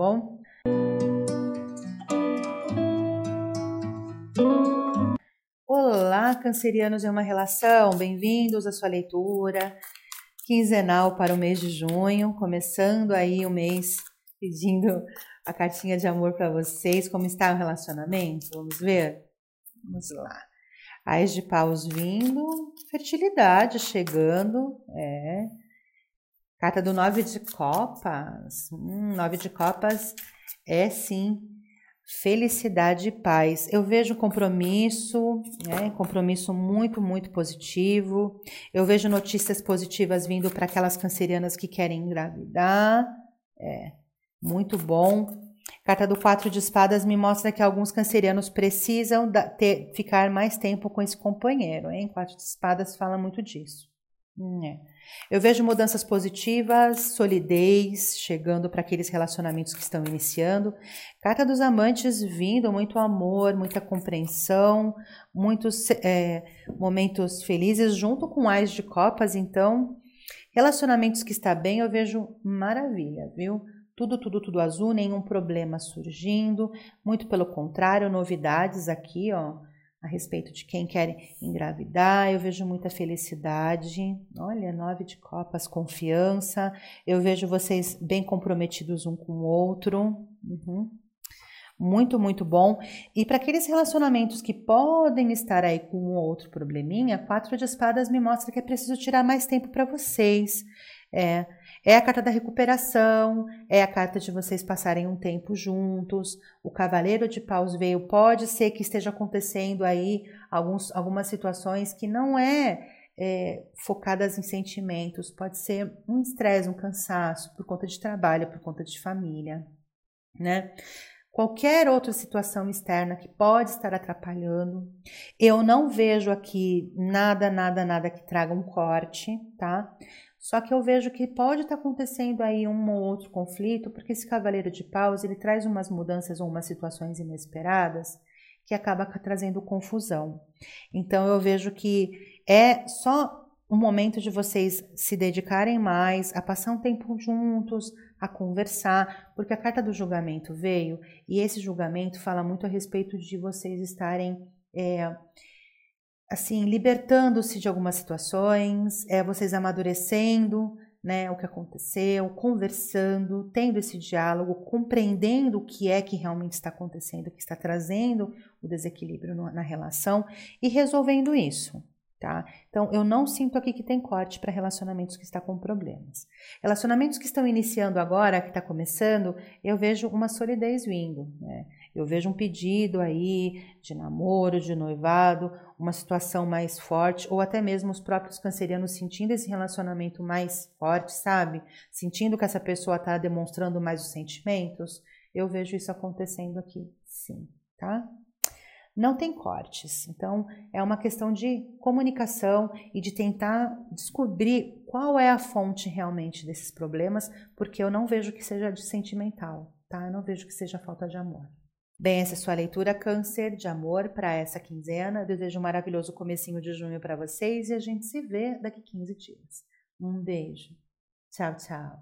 bom? Olá, cancerianos em uma relação, bem-vindos à sua leitura quinzenal para o mês de junho, começando aí o mês pedindo a cartinha de amor para vocês. Como está o relacionamento? Vamos ver? Vamos lá. Ais de paus vindo, fertilidade chegando, é. Carta do nove de copas. Hum, nove de copas é sim felicidade e paz. Eu vejo compromisso, né? Compromisso muito, muito positivo. Eu vejo notícias positivas vindo para aquelas cancerianas que querem engravidar. É, muito bom. Carta do quatro de espadas me mostra que alguns cancerianos precisam ter, ficar mais tempo com esse companheiro, hein? Quatro de espadas fala muito disso. Hum, é. Eu vejo mudanças positivas, solidez chegando para aqueles relacionamentos que estão iniciando. Carta dos amantes vindo, muito amor, muita compreensão, muitos é, momentos felizes, junto com ais de copas. Então, relacionamentos que está bem, eu vejo maravilha, viu? Tudo, tudo, tudo azul, nenhum problema surgindo. Muito pelo contrário, novidades aqui, ó a respeito de quem quer engravidar. Eu vejo muita felicidade. Olha, nove de copas, confiança. Eu vejo vocês bem comprometidos um com o outro. Uhum. Muito, muito bom. E para aqueles relacionamentos que podem estar aí com um outro probleminha, quatro de espadas me mostra que é preciso tirar mais tempo para vocês. É, é a carta da recuperação, é a carta de vocês passarem um tempo juntos. O cavaleiro de paus veio, pode ser que esteja acontecendo aí alguns, algumas situações que não é, é focadas em sentimentos, pode ser um estresse, um cansaço por conta de trabalho, por conta de família, né? Qualquer outra situação externa que pode estar atrapalhando. Eu não vejo aqui nada, nada, nada que traga um corte, tá? Só que eu vejo que pode estar tá acontecendo aí um ou outro conflito, porque esse cavaleiro de paus, ele traz umas mudanças ou umas situações inesperadas que acaba trazendo confusão. Então eu vejo que é só um momento de vocês se dedicarem mais a passar um tempo juntos, a conversar, porque a carta do julgamento veio e esse julgamento fala muito a respeito de vocês estarem é, assim, libertando-se de algumas situações, é vocês amadurecendo, né, o que aconteceu, conversando, tendo esse diálogo, compreendendo o que é que realmente está acontecendo, que está trazendo o desequilíbrio na relação e resolvendo isso. Tá? Então, eu não sinto aqui que tem corte para relacionamentos que estão com problemas. Relacionamentos que estão iniciando agora, que está começando, eu vejo uma solidez vindo. Né? Eu vejo um pedido aí de namoro, de noivado, uma situação mais forte, ou até mesmo os próprios cancerianos sentindo esse relacionamento mais forte, sabe? Sentindo que essa pessoa está demonstrando mais os sentimentos. Eu vejo isso acontecendo aqui, sim, tá? Não tem cortes, então é uma questão de comunicação e de tentar descobrir qual é a fonte realmente desses problemas, porque eu não vejo que seja de sentimental, tá? Eu não vejo que seja falta de amor. Bem, essa é sua leitura câncer de amor para essa quinzena. Desejo um maravilhoso comecinho de junho para vocês e a gente se vê daqui 15 dias. Um beijo. Tchau, tchau.